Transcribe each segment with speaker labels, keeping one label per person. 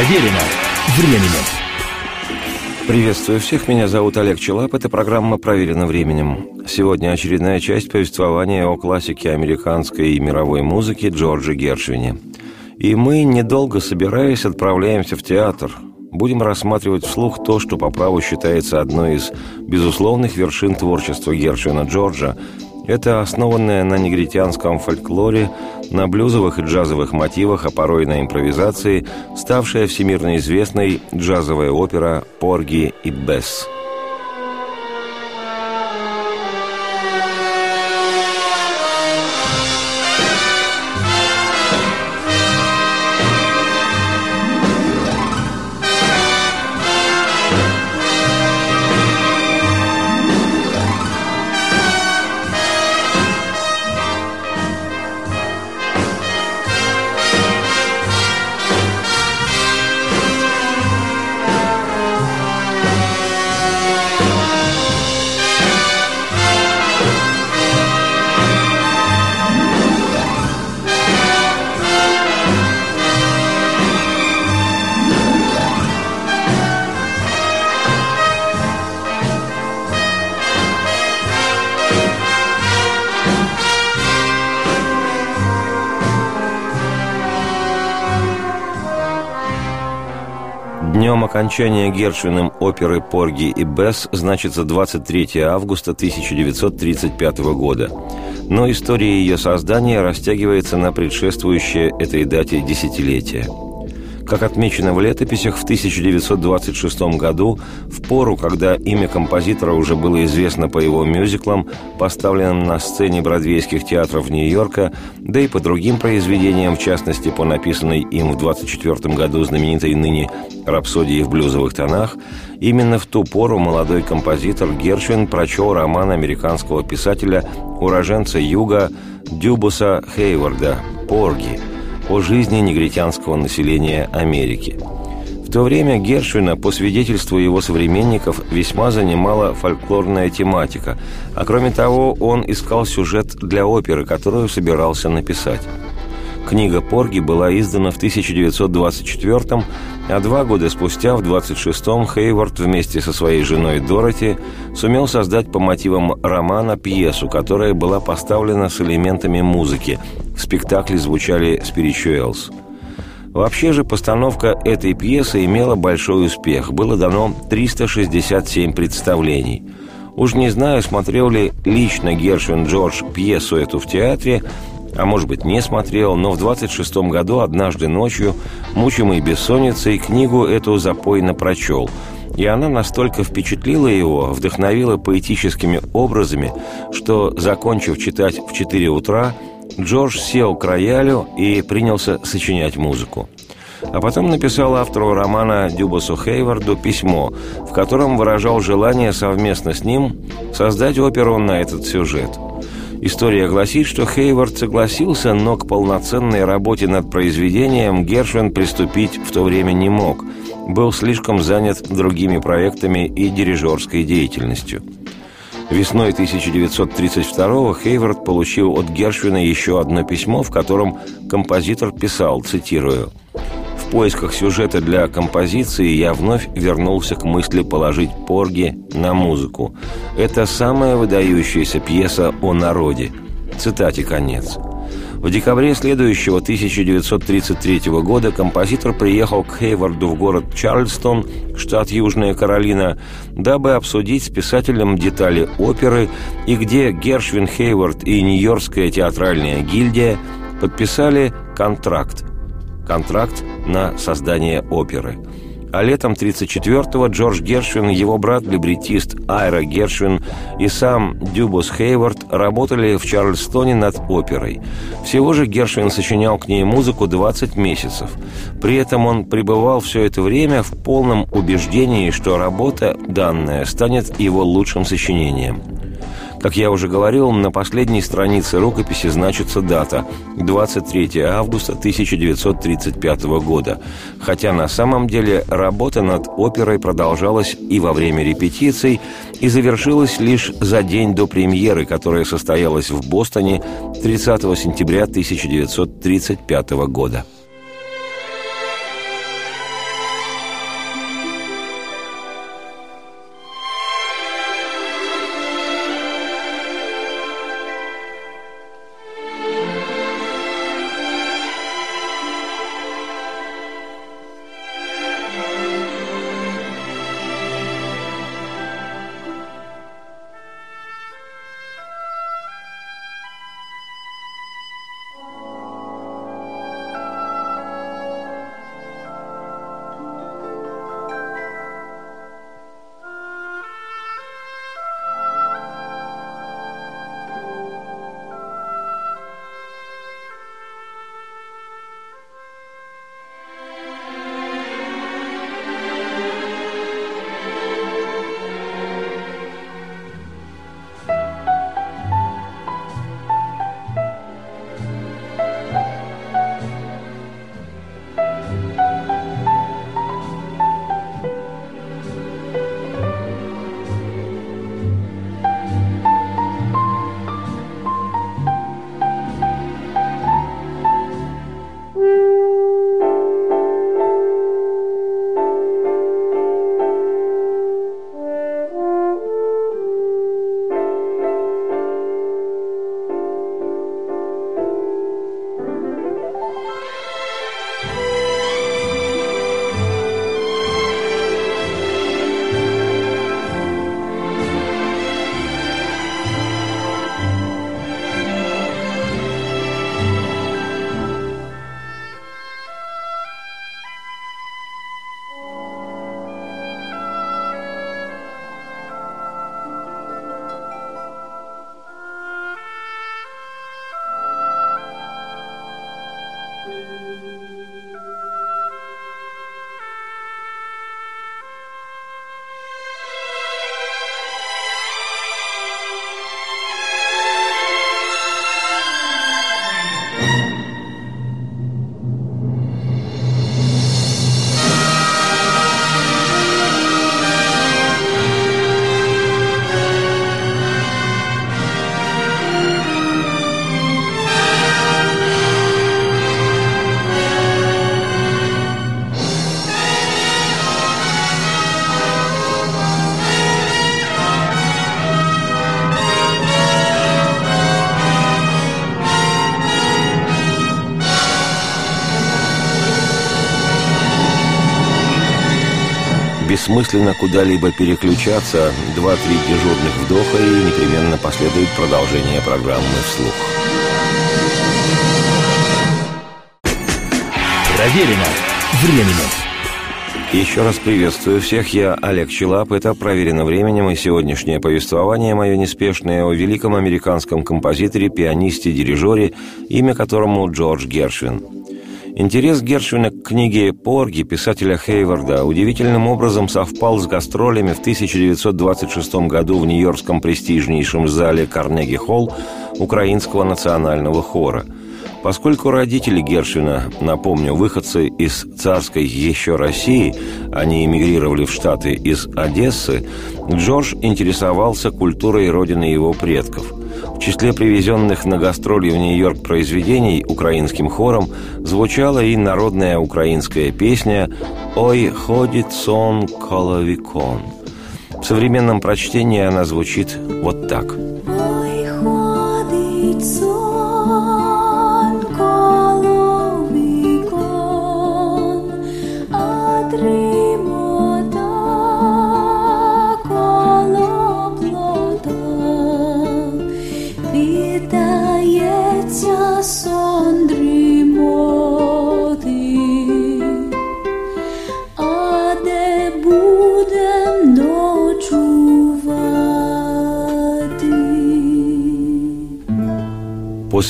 Speaker 1: Проверено временем.
Speaker 2: Приветствую всех, меня зовут Олег Челап, это программа «Проверено временем». Сегодня очередная часть повествования о классике американской и мировой музыки Джорджа Гершвине. И мы, недолго собираясь, отправляемся в театр. Будем рассматривать вслух то, что по праву считается одной из безусловных вершин творчества Гершвина Джорджа – это основанная на негритянском фольклоре, на блюзовых и джазовых мотивах, а порой на импровизации, ставшая всемирно известной джазовая опера «Порги и Бесс». Днем окончания Гершвиным оперы «Порги и Бесс» значится 23 августа 1935 года. Но история ее создания растягивается на предшествующее этой дате десятилетие – как отмечено в летописях, в 1926 году, в пору, когда имя композитора уже было известно по его мюзиклам, поставленным на сцене бродвейских театров Нью-Йорка, да и по другим произведениям, в частности, по написанной им в 1924 году знаменитой ныне «Рапсодии в блюзовых тонах», именно в ту пору молодой композитор Гершвин прочел роман американского писателя, уроженца Юга Дюбуса Хейварда «Порги», о жизни негритянского населения Америки. В то время Гершвина, по свидетельству его современников, весьма занимала фольклорная тематика, а кроме того, он искал сюжет для оперы, которую собирался написать. Книга Порги была издана в 1924 а два года спустя, в 26-м, Хейвард вместе со своей женой Дороти сумел создать по мотивам романа пьесу, которая была поставлена с элементами музыки. В спектакле звучали «Спиричуэлс». Вообще же постановка этой пьесы имела большой успех. Было дано 367 представлений. Уж не знаю, смотрел ли лично Гершвин Джордж пьесу эту в театре, а может быть не смотрел, но в 26-м году однажды ночью, мучимый бессонницей, книгу эту запойно прочел. И она настолько впечатлила его, вдохновила поэтическими образами, что, закончив читать в 4 утра, Джордж сел к роялю и принялся сочинять музыку. А потом написал автору романа Дюбасу Хейварду письмо, в котором выражал желание совместно с ним создать оперу на этот сюжет – История гласит, что Хейвард согласился, но к полноценной работе над произведением Гершвин приступить в то время не мог. Был слишком занят другими проектами и дирижерской деятельностью. Весной 1932-го Хейвард получил от Гершвина еще одно письмо, в котором композитор писал, цитирую, поисках сюжета для композиции я вновь вернулся к мысли положить Порги на музыку. Это самая выдающаяся пьеса о народе. Цитате конец. В декабре следующего 1933 года композитор приехал к Хейварду в город Чарльстон, штат Южная Каролина, дабы обсудить с писателем детали оперы и где Гершвин Хейвард и Нью-Йоркская театральная гильдия подписали контракт контракт на создание оперы. А летом 34-го Джордж Гершвин, его брат-либретист Айра Гершвин и сам Дюбус Хейвард работали в Чарльстоне над оперой. Всего же Гершвин сочинял к ней музыку 20 месяцев. При этом он пребывал все это время в полном убеждении, что работа данная станет его лучшим сочинением – как я уже говорил, на последней странице рукописи значится дата – 23 августа 1935 года, хотя на самом деле работа над оперой продолжалась и во время репетиций, и завершилась лишь за день до премьеры, которая состоялась в Бостоне 30 сентября 1935 года. Бессмысленно куда-либо переключаться, два-три дежурных вдоха и непременно последует продолжение программы «Вслух».
Speaker 1: Проверено временем.
Speaker 2: Еще раз приветствую всех, я Олег Челап, это «Проверено временем» и сегодняшнее повествование мое неспешное о великом американском композиторе, пианисте, дирижере, имя которому Джордж Гершвин – Интерес Гершвина к книге «Порги» писателя Хейварда удивительным образом совпал с гастролями в 1926 году в нью-йоркском престижнейшем зале Карнеги-Холл Украинского национального хора. Поскольку родители Гершвина, напомню, выходцы из царской еще России, они эмигрировали в Штаты из Одессы, Джордж интересовался культурой родины его предков – в числе привезенных на гастроли в Нью-Йорк произведений украинским хором звучала и народная украинская песня «Ой, ходит сон коловикон». В современном прочтении она звучит вот так.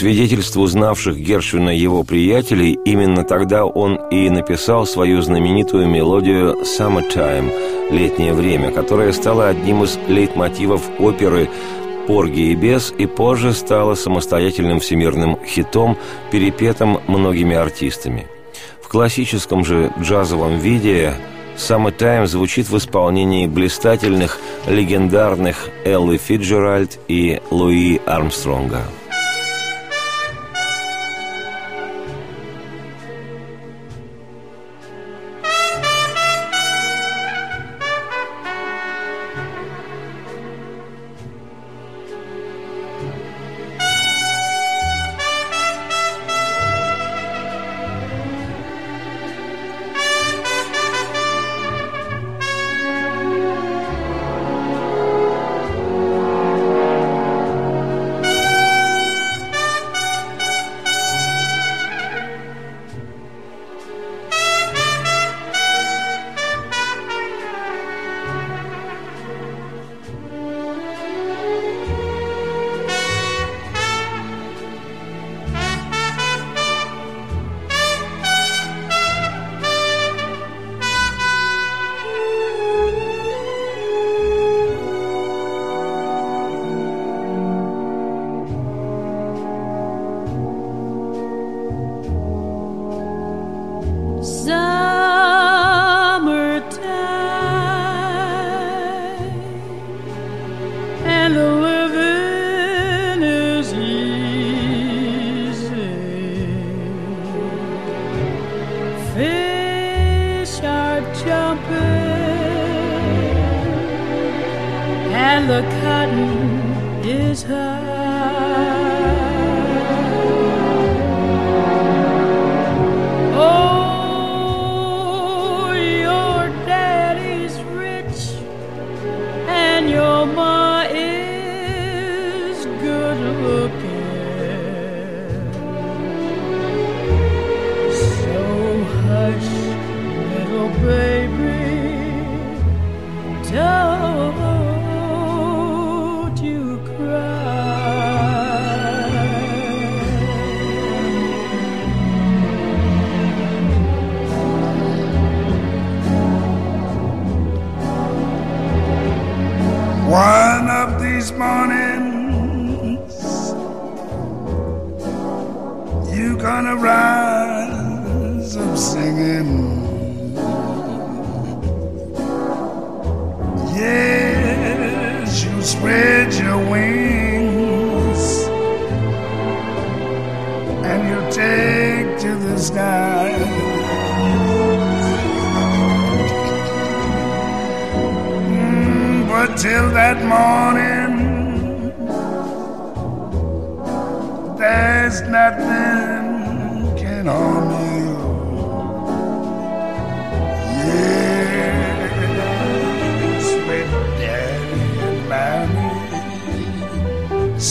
Speaker 2: Свидетельству знавших Гершвина его приятелей, именно тогда он и написал свою знаменитую мелодию «Summertime» – «Летнее время», которая стала одним из лейтмотивов оперы «Порги и бес» и позже стала самостоятельным всемирным хитом, перепетым многими артистами. В классическом же джазовом виде «Summertime» звучит в исполнении блистательных, легендарных Эллы Фиджеральд и Луи Армстронга.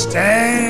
Speaker 3: 这。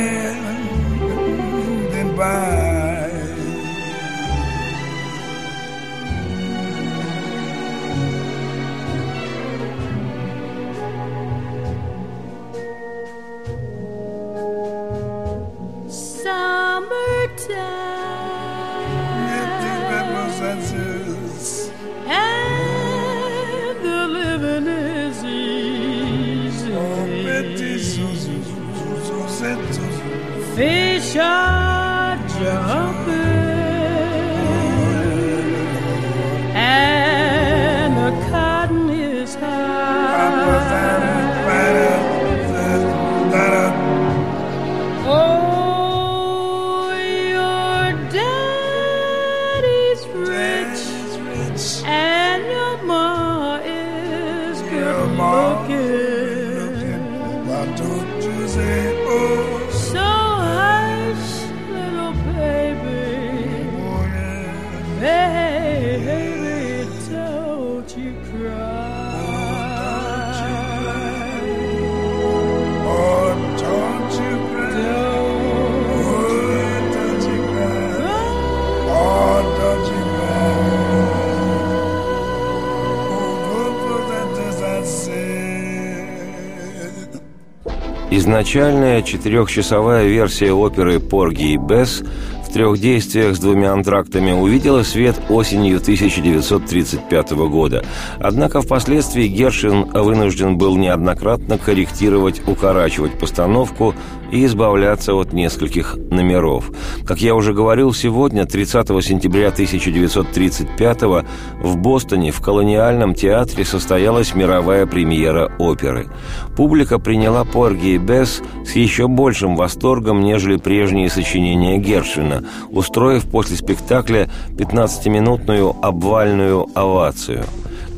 Speaker 2: Изначальная четырехчасовая версия оперы «Порги и Бесс» в трех действиях с двумя антрактами увидела свет осенью 1935 года. Однако впоследствии Гершин вынужден был неоднократно корректировать, укорачивать постановку и избавляться от нескольких номеров. Как я уже говорил, сегодня, 30 сентября 1935 в Бостоне в колониальном театре состоялась мировая премьера оперы. Публика приняла «Порги и Бесс» с еще большим восторгом, нежели прежние сочинения Гершвина, устроив после спектакля 15-минутную обвальную овацию.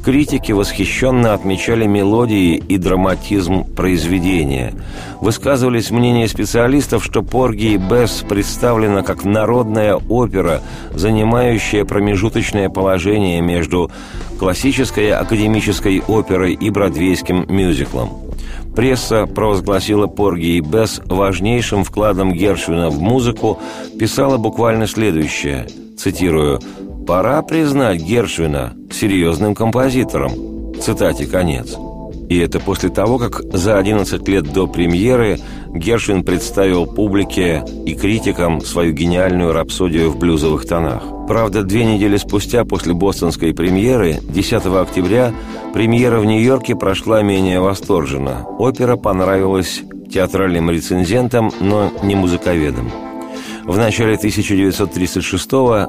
Speaker 2: Критики восхищенно отмечали мелодии и драматизм произведения. Высказывались мнения специалистов, что «Порги и Бесс» представлена как народная опера, занимающая промежуточное положение между классической академической оперой и бродвейским мюзиклом. Пресса провозгласила Порги и Бесс важнейшим вкладом Гершвина в музыку, писала буквально следующее, цитирую, «Пора признать Гершвина серьезным композитором». Цитате конец. И это после того, как за 11 лет до премьеры Гершвин представил публике и критикам свою гениальную рапсодию в блюзовых тонах. Правда, две недели спустя после бостонской премьеры, 10 октября, премьера в Нью-Йорке прошла менее восторженно. Опера понравилась театральным рецензентам, но не музыковедам. В начале 1936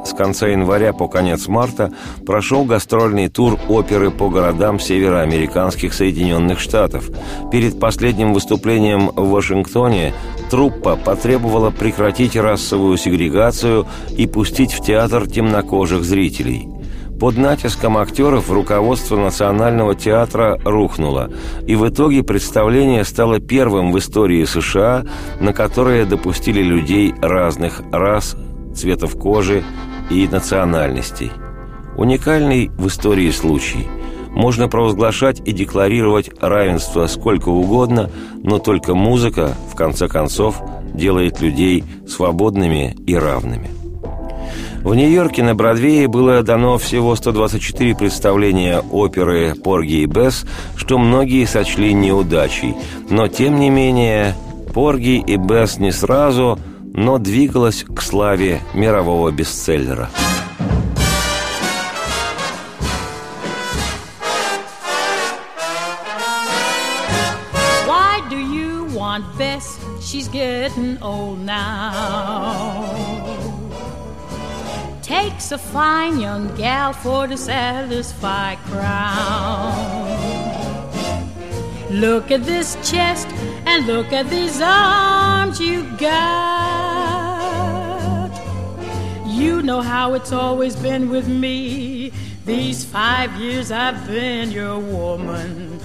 Speaker 2: с конца января по конец марта прошел гастрольный тур оперы по городам североамериканских Соединенных Штатов. Перед последним выступлением в Вашингтоне труппа потребовала прекратить расовую сегрегацию и пустить в театр темнокожих зрителей – под натиском актеров руководство Национального театра рухнуло, и в итоге представление стало первым в истории США, на которое допустили людей разных рас, цветов кожи и национальностей. Уникальный в истории случай. Можно провозглашать и декларировать равенство сколько угодно, но только музыка, в конце концов, делает людей свободными и равными. В Нью-Йорке на Бродвее было дано всего 124 представления оперы «Порги и Бесс», что многие сочли неудачей. Но, тем не менее, «Порги и Бесс» не сразу, но двигалась к славе мирового бестселлера.
Speaker 4: Why do you want Bess? She's getting old now. A fine young gal for to satisfy crown. Look at this chest and look at these arms you got. You know how it's always been with me. These five years I've been your woman.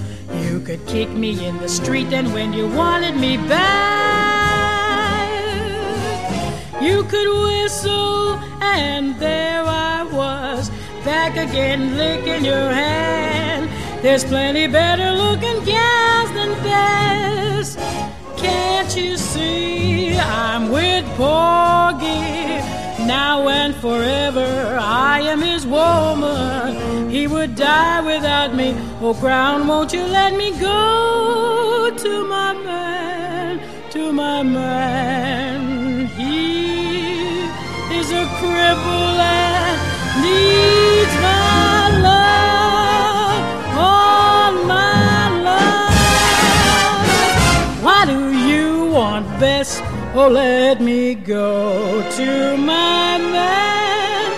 Speaker 4: You could kick me in the street, and when you wanted me back, you could whistle, and there I was, back again, licking your hand. There's plenty better looking gals than Bess. can't you see I'm with Porgy now and forever? I am his woman. He would die without me. Oh, ground, won't you let me go to my man, to my man? Is a cripple and needs my love, all my love. Why do you want best? Oh, let me go to my man.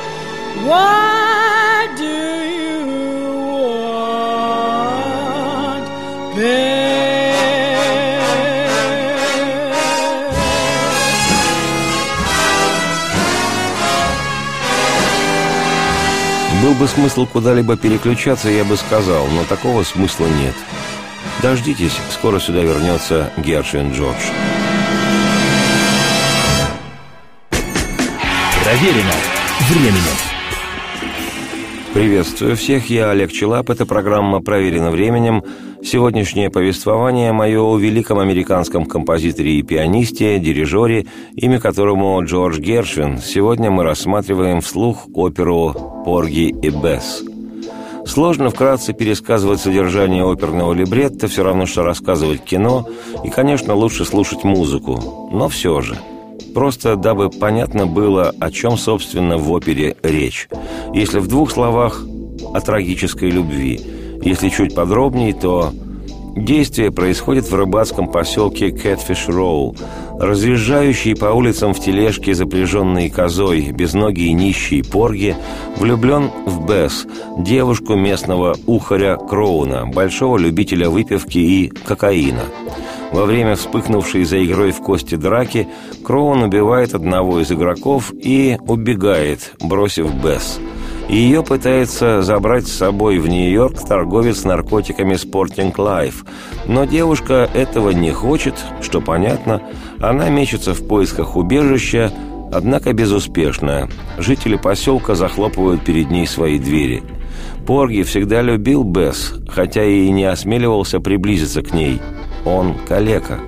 Speaker 4: Why
Speaker 2: бы смысл куда-либо переключаться, я бы сказал, но такого смысла нет. Дождитесь, скоро сюда вернется Гершвин Джордж.
Speaker 1: Проверено временем.
Speaker 2: Приветствую всех, я Олег Челап, это программа «Проверено временем». Сегодняшнее повествование мое о великом американском композиторе и пианисте, дирижере, имя которому Джордж Гершвин. Сегодня мы рассматриваем вслух оперу «Порги и Бесс». Сложно вкратце пересказывать содержание оперного либретто, все равно, что рассказывать кино, и, конечно, лучше слушать музыку, но все же – Просто дабы понятно было, о чем, собственно, в опере речь. Если в двух словах о трагической любви. Если чуть подробнее, то Действие происходит в рыбацком поселке Кэтфиш Роу. Разъезжающий по улицам в тележке, запряженной козой, безногий и нищий Порги, влюблен в Бесс, девушку местного ухаря Кроуна, большого любителя выпивки и кокаина. Во время вспыхнувшей за игрой в кости драки Кроун убивает одного из игроков и убегает, бросив Бесс – ее пытается забрать с собой в Нью-Йорк торговец наркотиками Sporting Life. Но девушка этого не хочет, что понятно. Она мечется в поисках убежища, однако безуспешно. Жители поселка захлопывают перед ней свои двери. Порги всегда любил Бесс, хотя и не осмеливался приблизиться к ней. Он калека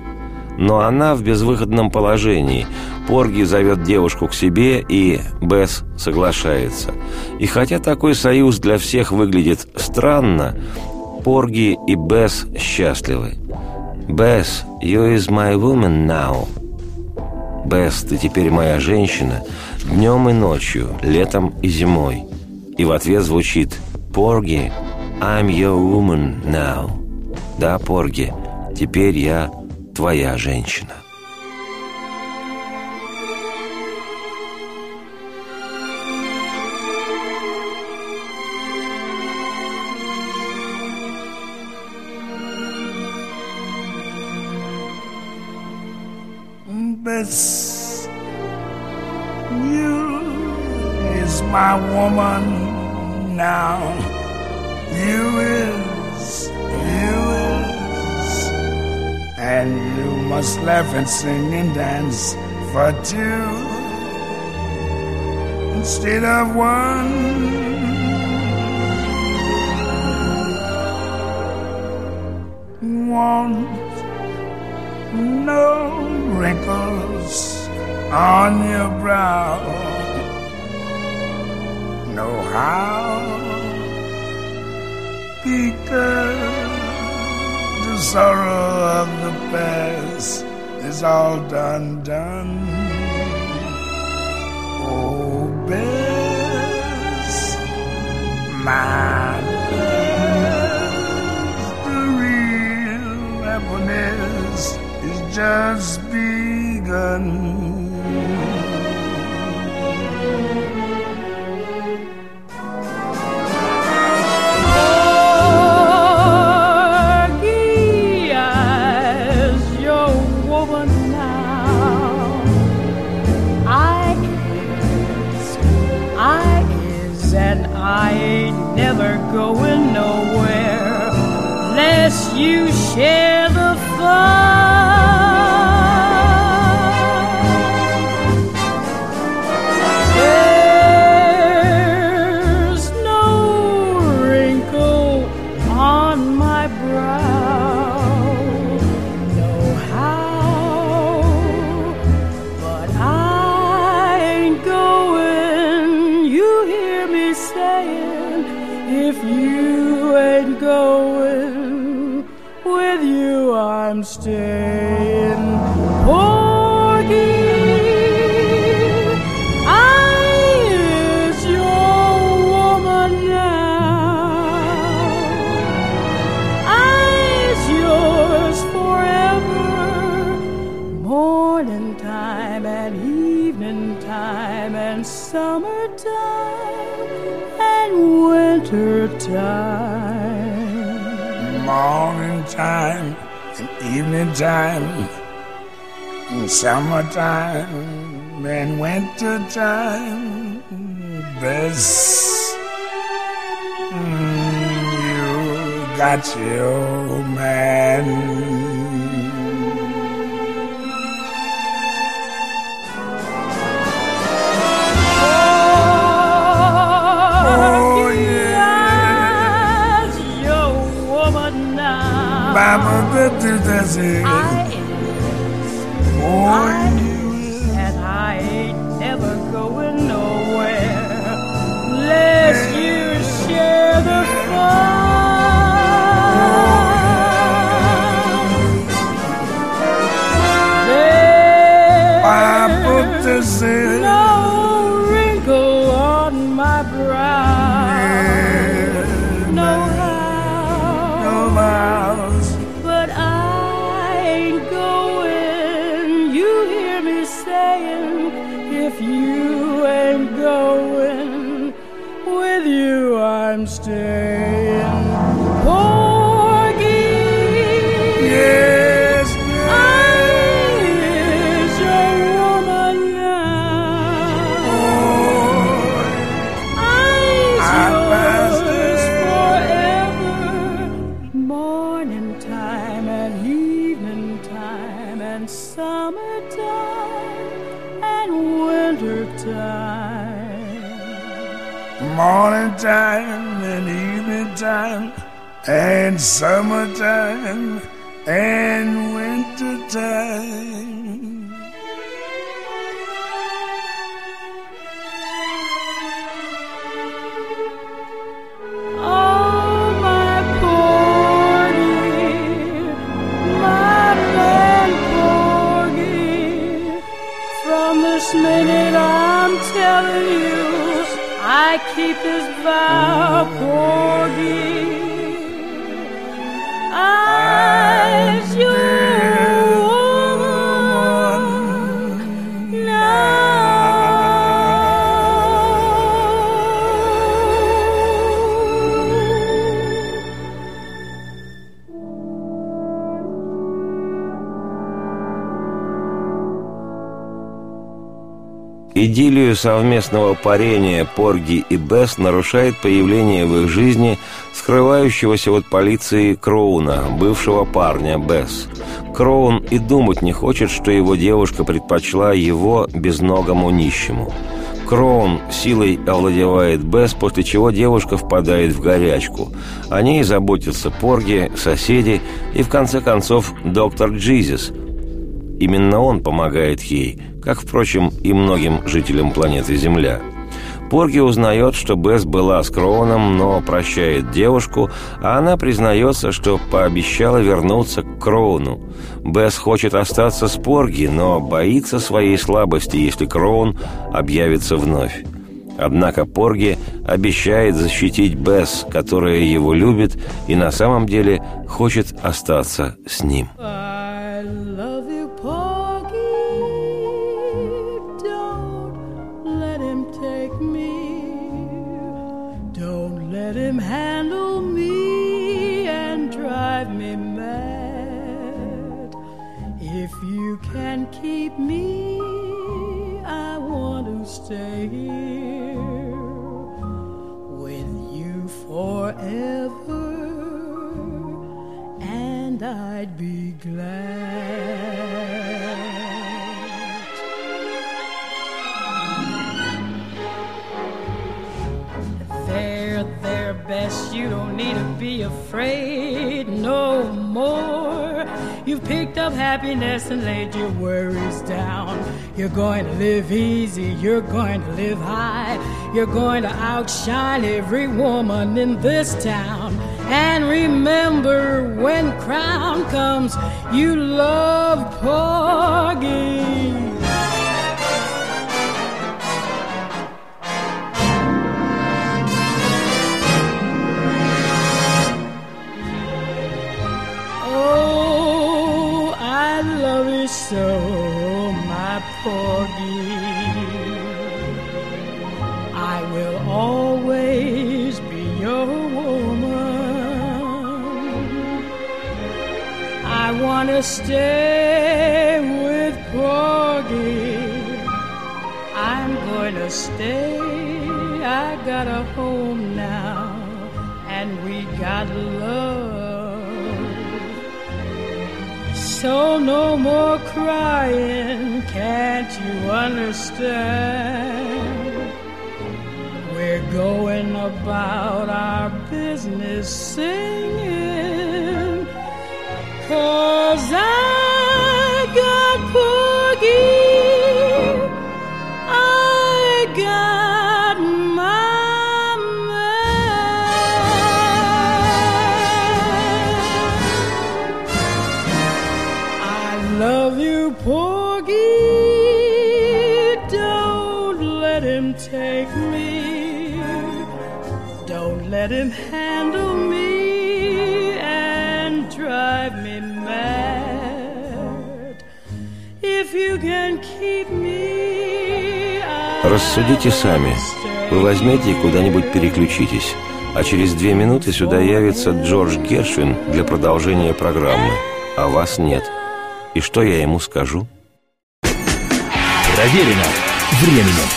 Speaker 2: но она в безвыходном положении. Порги зовет девушку к себе, и Бесс соглашается. И хотя такой союз для всех выглядит странно, Порги и Бесс счастливы. «Бесс, you is my woman now». «Бесс, ты теперь моя женщина, днем и ночью, летом и зимой». И в ответ звучит «Порги, I'm your woman now». «Да, Порги, теперь я твоя женщина.
Speaker 3: Bess, you is my woman now. You is, you and you must laugh and sing and dance for two instead of one. Want no wrinkles on your brow. Know how? Because sorrow of the past is all done, done. Oh, best, my best, the real happiness is just begun.
Speaker 4: you share the fun. There's no wrinkle on my brow, no how, but I ain't going. You hear me saying, if you ain't going. With you, I'm staying. Porgy, I is your woman now. I I's yours forever. Morning time and evening time and summertime and winter time.
Speaker 3: Morning time and evening time and summertime and winter time. Bess, mm, you got your man. Alabama that. Boy,
Speaker 4: and I ain't never going nowhere unless you share the fun.
Speaker 3: Papa,
Speaker 4: to say. and summertime and
Speaker 3: wintertime.
Speaker 4: Oh, minute I'm telling you I keep this vow
Speaker 2: Идиллию совместного парения Порги и Бесс нарушает появление в их жизни скрывающегося от полиции Кроуна, бывшего парня Бесс. Кроун и думать не хочет, что его девушка предпочла его безногому нищему. Кроун силой овладевает Бесс, после чего девушка впадает в горячку. О ней заботятся Порги, соседи и, в конце концов, доктор Джизис – Именно он помогает ей, как, впрочем, и многим жителям планеты Земля. Порги узнает, что Бесс была с Кроуном, но прощает девушку, а она признается, что пообещала вернуться к Кроуну. Бесс хочет остаться с Порги, но боится своей слабости, если Кроун объявится вновь. Однако Порги обещает защитить Бесс, которая его любит и на самом деле хочет остаться с ним.
Speaker 4: You're going to live high. You're going to outshine every woman in this town. And remember, when crown comes, you love Porgy. Oh, I love you so, my Porgy. To stay with Porgy. I'm to stay. I got a home now, and we got love. So no more crying, can't you understand? We're going about our business singing, cause I got I got. I love you, Porgy. Don't let him take me. Don't let him handle me
Speaker 2: Рассудите сами. Вы возьмете и куда-нибудь переключитесь. А через две минуты сюда явится Джордж Гершвин для продолжения программы. А вас нет. И что я ему скажу?
Speaker 1: Проверено временем.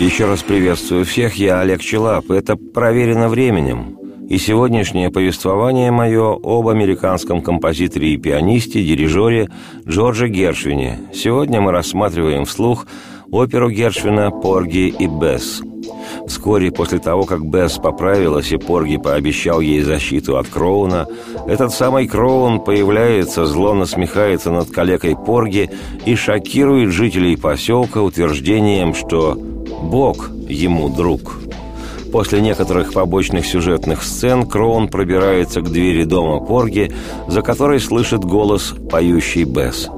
Speaker 2: Еще раз приветствую всех, я Олег Челап. Это «Проверено временем». И сегодняшнее повествование мое об американском композиторе и пианисте, дирижере Джордже Гершвине. Сегодня мы рассматриваем вслух оперу Гершвина «Порги и Бесс». Вскоре после того, как Бесс поправилась и Порги пообещал ей защиту от Кроуна, этот самый Кроун появляется, зло насмехается над калекой Порги и шокирует жителей поселка утверждением, что Бог ему друг. После некоторых побочных сюжетных сцен Кроун пробирается к двери дома Порги, за которой слышит голос поющий Бесс.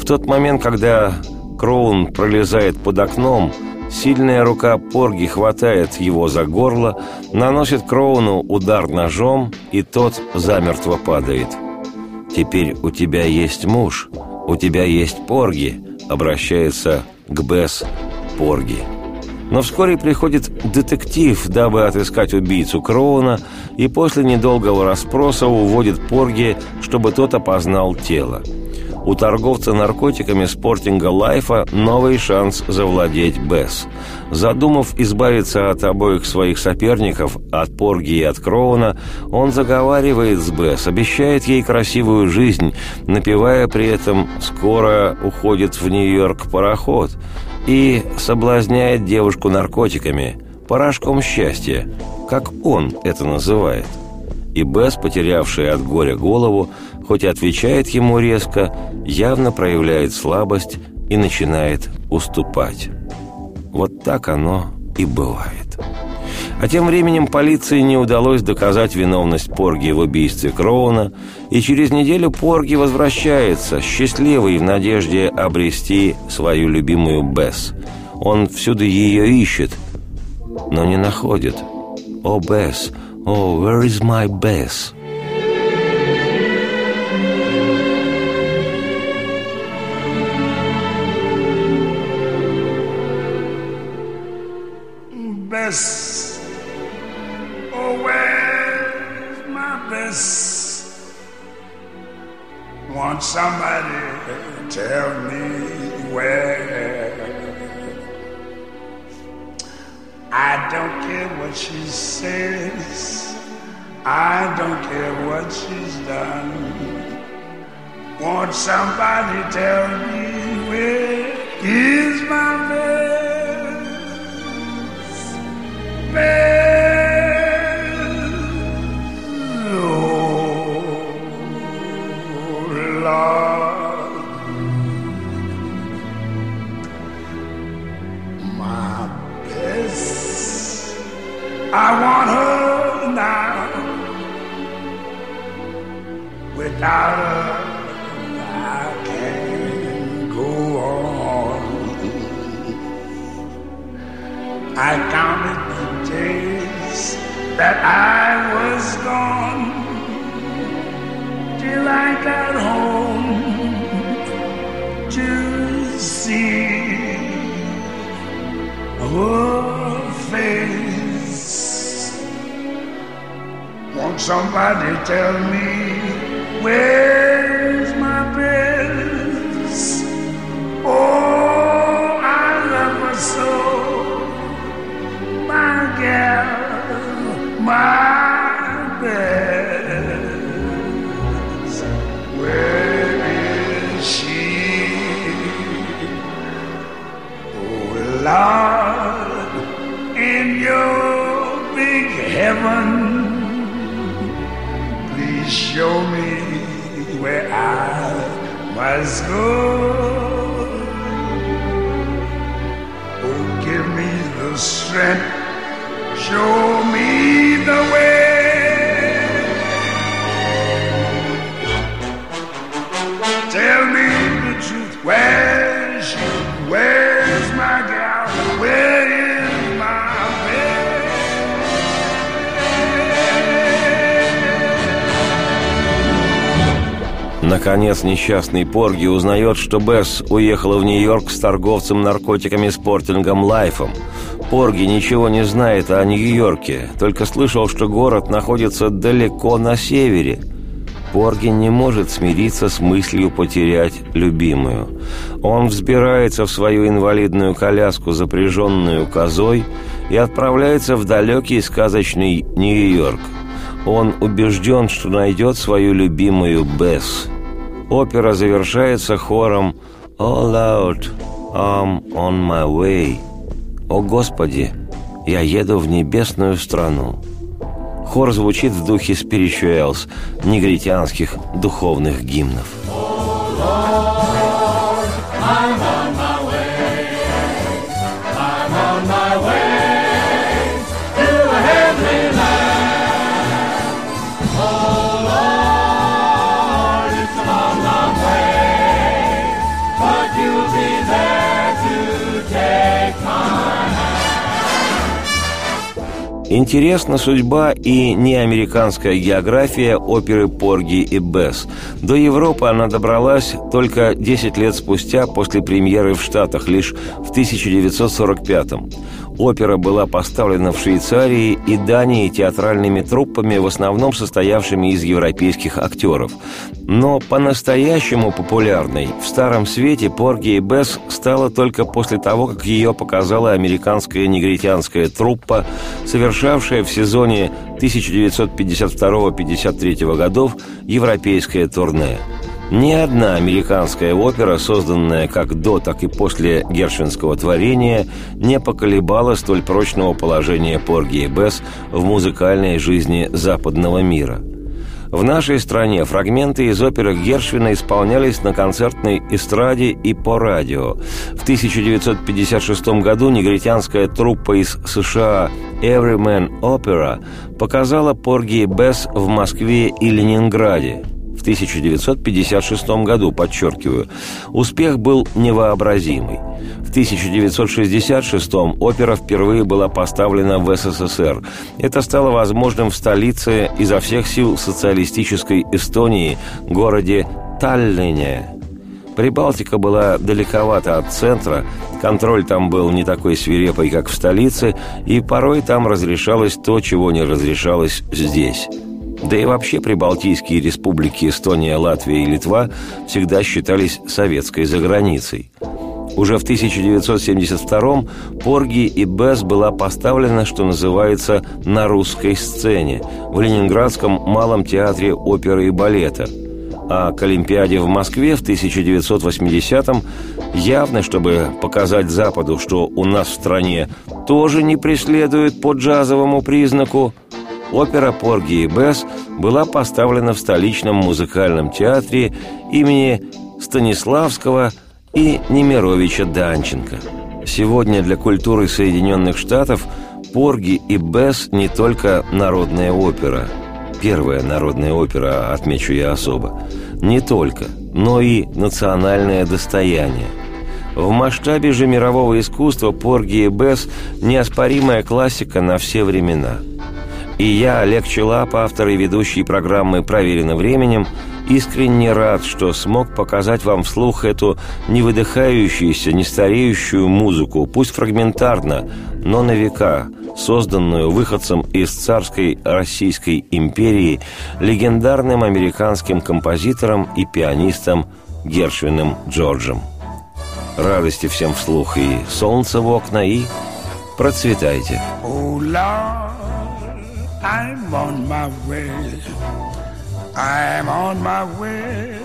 Speaker 2: В тот момент, когда Кроун пролезает под окном, сильная рука Порги хватает его за горло, наносит Кроуну удар ножом, и тот замертво падает. «Теперь у тебя есть муж, у тебя есть Порги», обращается к Бесс Порги. Но вскоре приходит детектив, дабы отыскать убийцу Кроуна, и после недолгого расспроса уводит Порги, чтобы тот опознал тело. У торговца наркотиками спортинга Лайфа новый шанс завладеть Бесс. Задумав избавиться от обоих своих соперников, от Порги и от Кроуна, он заговаривает с Бесс, обещает ей красивую жизнь, напевая при этом «Скоро уходит в Нью-Йорк пароход», и соблазняет девушку наркотиками, порошком счастья, как он это называет. И Бесс, потерявшая от горя голову, хоть и отвечает ему резко, явно проявляет слабость и начинает уступать. Вот так оно и бывает. А тем временем полиции не удалось доказать виновность Порги в убийстве Кроуна, и через неделю Порги возвращается, счастливый в надежде обрести свою любимую Бесс. Он всюду ее ищет, но не находит. «О, Бесс! О, where is my Bess?»
Speaker 3: Bess. I counted the days that I was gone till I got home to see her face. Won't somebody tell me where's my best? Oh, gal, my best. Where is she? Oh, Lord, in your big heaven, please show me where I must go. Oh, give me the strength, show me the way. Tell me the truth, where's she? Where's my gal? Where is
Speaker 2: Наконец, несчастный Порги узнает, что Бесс уехала в Нью-Йорк с торговцем наркотиками Спортингом Лайфом. Порги ничего не знает о Нью-Йорке, только слышал, что город находится далеко на севере. Порги не может смириться с мыслью потерять любимую. Он взбирается в свою инвалидную коляску, запряженную козой, и отправляется в далекий сказочный Нью-Йорк. Он убежден, что найдет свою любимую Бесс. Опера завершается хором «All out, I'm on my way». «О Господи, я еду в небесную страну». Хор звучит в духе спиричуэлс, негритянских духовных гимнов. Интересна судьба и неамериканская география оперы Порги и Бесс. До Европы она добралась только 10 лет спустя после премьеры в Штатах, лишь в 1945 -м. Опера была поставлена в Швейцарии и Дании театральными труппами, в основном состоявшими из европейских актеров. Но по-настоящему популярной в Старом Свете Порги и Бесс стала только после того, как ее показала американская негритянская труппа, совершавшая в сезоне 1952-53 годов европейское турне. Ни одна американская опера, созданная как до, так и после гершвинского творения, не поколебала столь прочного положения Порги и Бесс в музыкальной жизни западного мира. В нашей стране фрагменты из оперы Гершвина исполнялись на концертной эстраде и по радио. В 1956 году негритянская труппа из США Everyman Opera показала Порги и Бесс в Москве и Ленинграде – в 1956 году, подчеркиваю. Успех был невообразимый. В 1966 опера впервые была поставлена в СССР. Это стало возможным в столице изо всех сил социалистической Эстонии, городе Таллине. Прибалтика была далековато от центра, контроль там был не такой свирепый, как в столице, и порой там разрешалось то, чего не разрешалось здесь. Да и вообще прибалтийские республики Эстония, Латвия и Литва всегда считались советской заграницей. Уже в 1972-м Порги и Бесс была поставлена, что называется, на русской сцене в Ленинградском Малом театре оперы и балета. А к Олимпиаде в Москве в 1980-м явно, чтобы показать Западу, что у нас в стране тоже не преследуют по джазовому признаку, опера «Порги и Бесс» была поставлена в столичном музыкальном театре имени Станиславского и Немировича Данченко. Сегодня для культуры Соединенных Штатов «Порги и Бесс» не только народная опера. Первая народная опера, отмечу я особо. Не только, но и национальное достояние – В масштабе же мирового искусства Порги и Бесс – неоспоримая классика на все времена. И я, Олег Челап, автор и ведущий программы «Проверено временем», искренне рад, что смог показать вам вслух эту невыдыхающуюся, не стареющую музыку, пусть фрагментарно, но на века, созданную выходцем из царской Российской империи легендарным американским композитором и пианистом Гершвином Джорджем. Радости всем вслух и солнце в окна, и процветайте.
Speaker 3: Oh I'm on my way. I'm on my way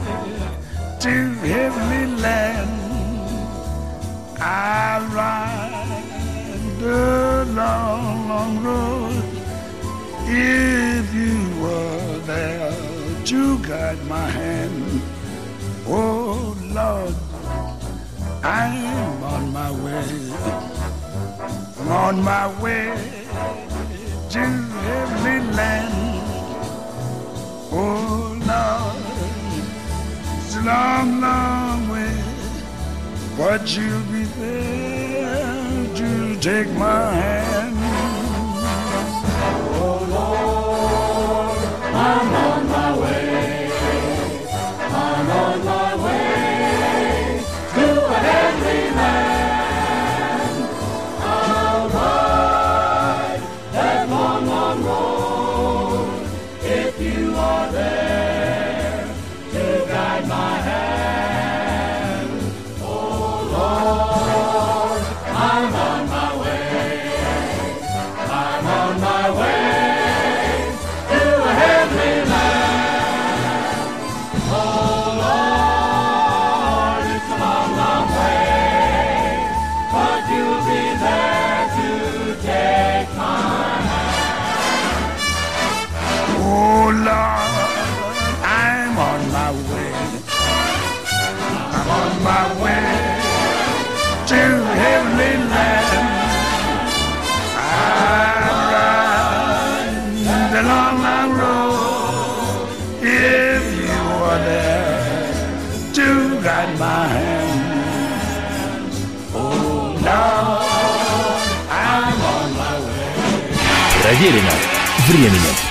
Speaker 3: to heavenly land. I ride the long, long road. If you were there to guide my hand, oh Lord, I'm on my way. I'm on my way to heavenly land. Oh Lord, it's a long, long way, but you'll be there to take my hand.
Speaker 1: Проверено временем.